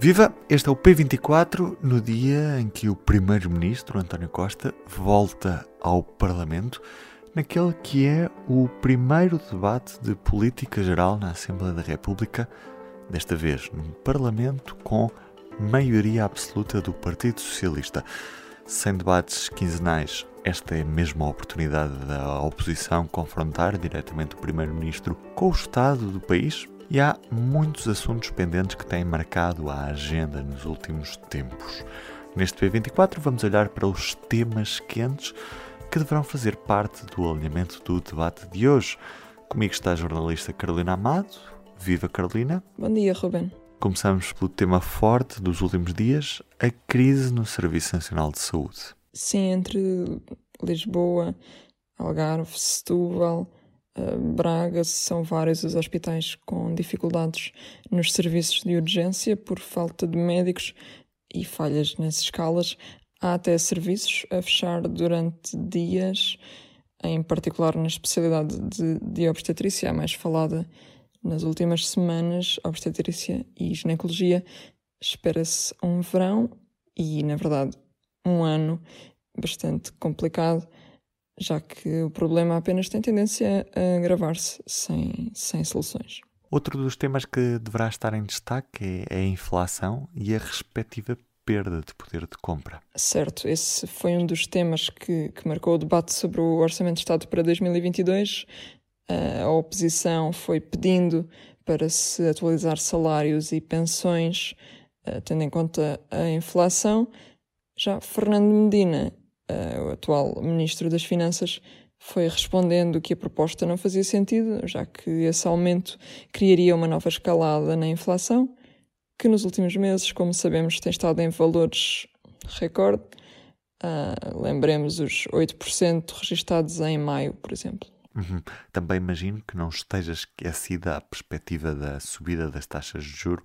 Viva! Este é o P24 no dia em que o Primeiro-Ministro António Costa volta ao Parlamento, naquele que é o primeiro debate de política geral na Assembleia da República, desta vez num Parlamento com maioria absoluta do Partido Socialista. Sem debates quinzenais, esta é mesmo a oportunidade da oposição confrontar diretamente o Primeiro-Ministro com o estado do país, e há muitos assuntos pendentes que têm marcado a agenda nos últimos tempos. Neste P24 vamos olhar para os temas quentes que deverão fazer parte do alinhamento do debate de hoje. Comigo está a jornalista Carolina Amado. Viva Carolina! Bom dia, Ruben. Começamos pelo tema forte dos últimos dias, a crise no Serviço Nacional de Saúde. Sim, entre Lisboa, Algarve, Setúbal, Braga, são vários os hospitais com dificuldades nos serviços de urgência por falta de médicos e falhas nas escalas. Há até serviços a fechar durante dias, em particular na especialidade de, de obstetrícia, a mais falada nas últimas semanas, obstetrícia e ginecologia. Espera-se um verão e, na verdade, um ano bastante complicado já que o problema apenas tem tendência a agravar-se sem, sem soluções. Outro dos temas que deverá estar em destaque é a inflação e a respectiva perda de poder de compra. Certo, esse foi um dos temas que, que marcou o debate sobre o Orçamento de Estado para 2022. A oposição foi pedindo para se atualizar salários e pensões, eh, tendo em conta a inflação. Já Fernando Medina o atual Ministro das Finanças foi respondendo que a proposta não fazia sentido, já que esse aumento criaria uma nova escalada na inflação, que nos últimos meses, como sabemos, tem estado em valores recorde. Uh, lembremos os 8% registados em maio, por exemplo. Uhum. Também imagino que não esteja esquecida a perspectiva da subida das taxas de juro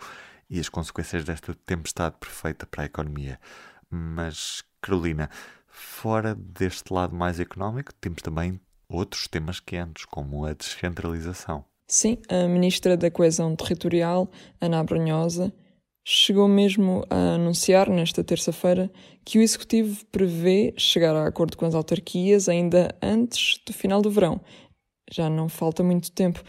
e as consequências desta tempestade perfeita para a economia. Mas, Carolina, Fora deste lado mais económico, temos também outros temas quentes, como a descentralização. Sim, a Ministra da Coesão Territorial, Ana Abrunhosa, chegou mesmo a anunciar nesta terça-feira que o Executivo prevê chegar a acordo com as autarquias ainda antes do final do verão. Já não falta muito tempo.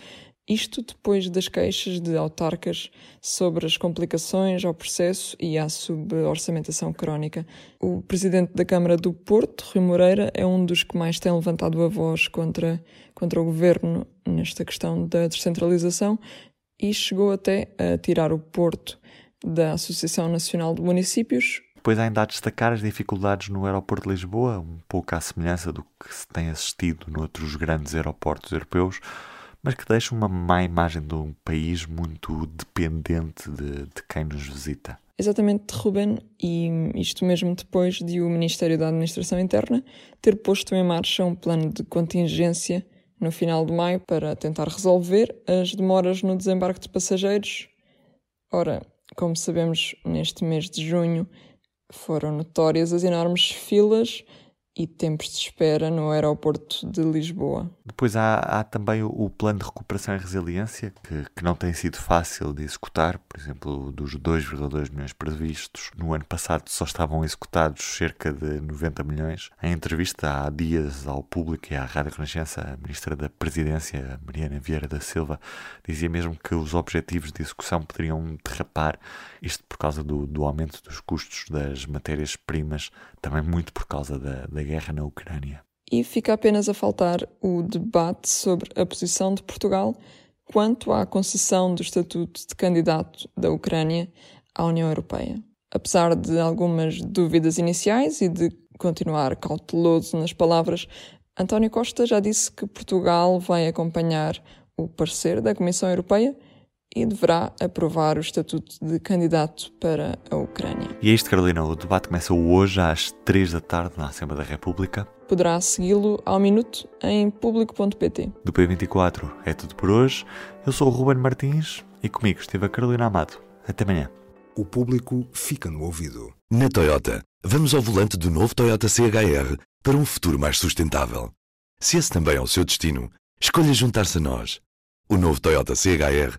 Isto depois das queixas de autarcas sobre as complicações ao processo e à suborçamentação crónica. O presidente da Câmara do Porto, Rui Moreira, é um dos que mais tem levantado a voz contra, contra o governo nesta questão da descentralização e chegou até a tirar o Porto da Associação Nacional de Municípios. Depois ainda a destacar as dificuldades no aeroporto de Lisboa, um pouco à semelhança do que se tem assistido noutros grandes aeroportos europeus mas que deixa uma má imagem de um país muito dependente de, de quem nos visita. Exatamente, Ruben, e isto mesmo depois de o Ministério da Administração Interna ter posto em marcha um plano de contingência no final de maio para tentar resolver as demoras no desembarque de passageiros. Ora, como sabemos, neste mês de junho foram notórias as enormes filas e tempos de espera no aeroporto de Lisboa. Depois há, há também o, plano de recuperação e resiliência, que, que, não tem sido fácil de executar. Por exemplo, dos 2,2 milhões previstos, no ano passado só estavam executados cerca de 90 milhões. Em entrevista há dias ao público e à Rádio Renascença, a Ministra da Presidência, Mariana Vieira da Silva, dizia mesmo que os objetivos de execução poderiam derrapar, isto por causa do, do aumento dos custos das matérias-primas, também muito por causa da, da guerra na Ucrânia. E fica apenas a faltar o debate sobre a posição de Portugal quanto à concessão do estatuto de candidato da Ucrânia à União Europeia. Apesar de algumas dúvidas iniciais e de continuar cauteloso nas palavras, António Costa já disse que Portugal vai acompanhar o parecer da Comissão Europeia e deverá aprovar o estatuto de candidato para a Ucrânia. E é isto, Carolina. O debate começa hoje às 3 da tarde na Assembleia da República. Poderá segui-lo ao minuto em público.pt. Do P24 é tudo por hoje. Eu sou o Ruben Martins e comigo esteve a Carolina Amado. Até amanhã. O público fica no ouvido. Na Toyota, vamos ao volante do novo Toyota CHR para um futuro mais sustentável. Se esse também é o seu destino, escolha juntar-se a nós. O novo Toyota CHR,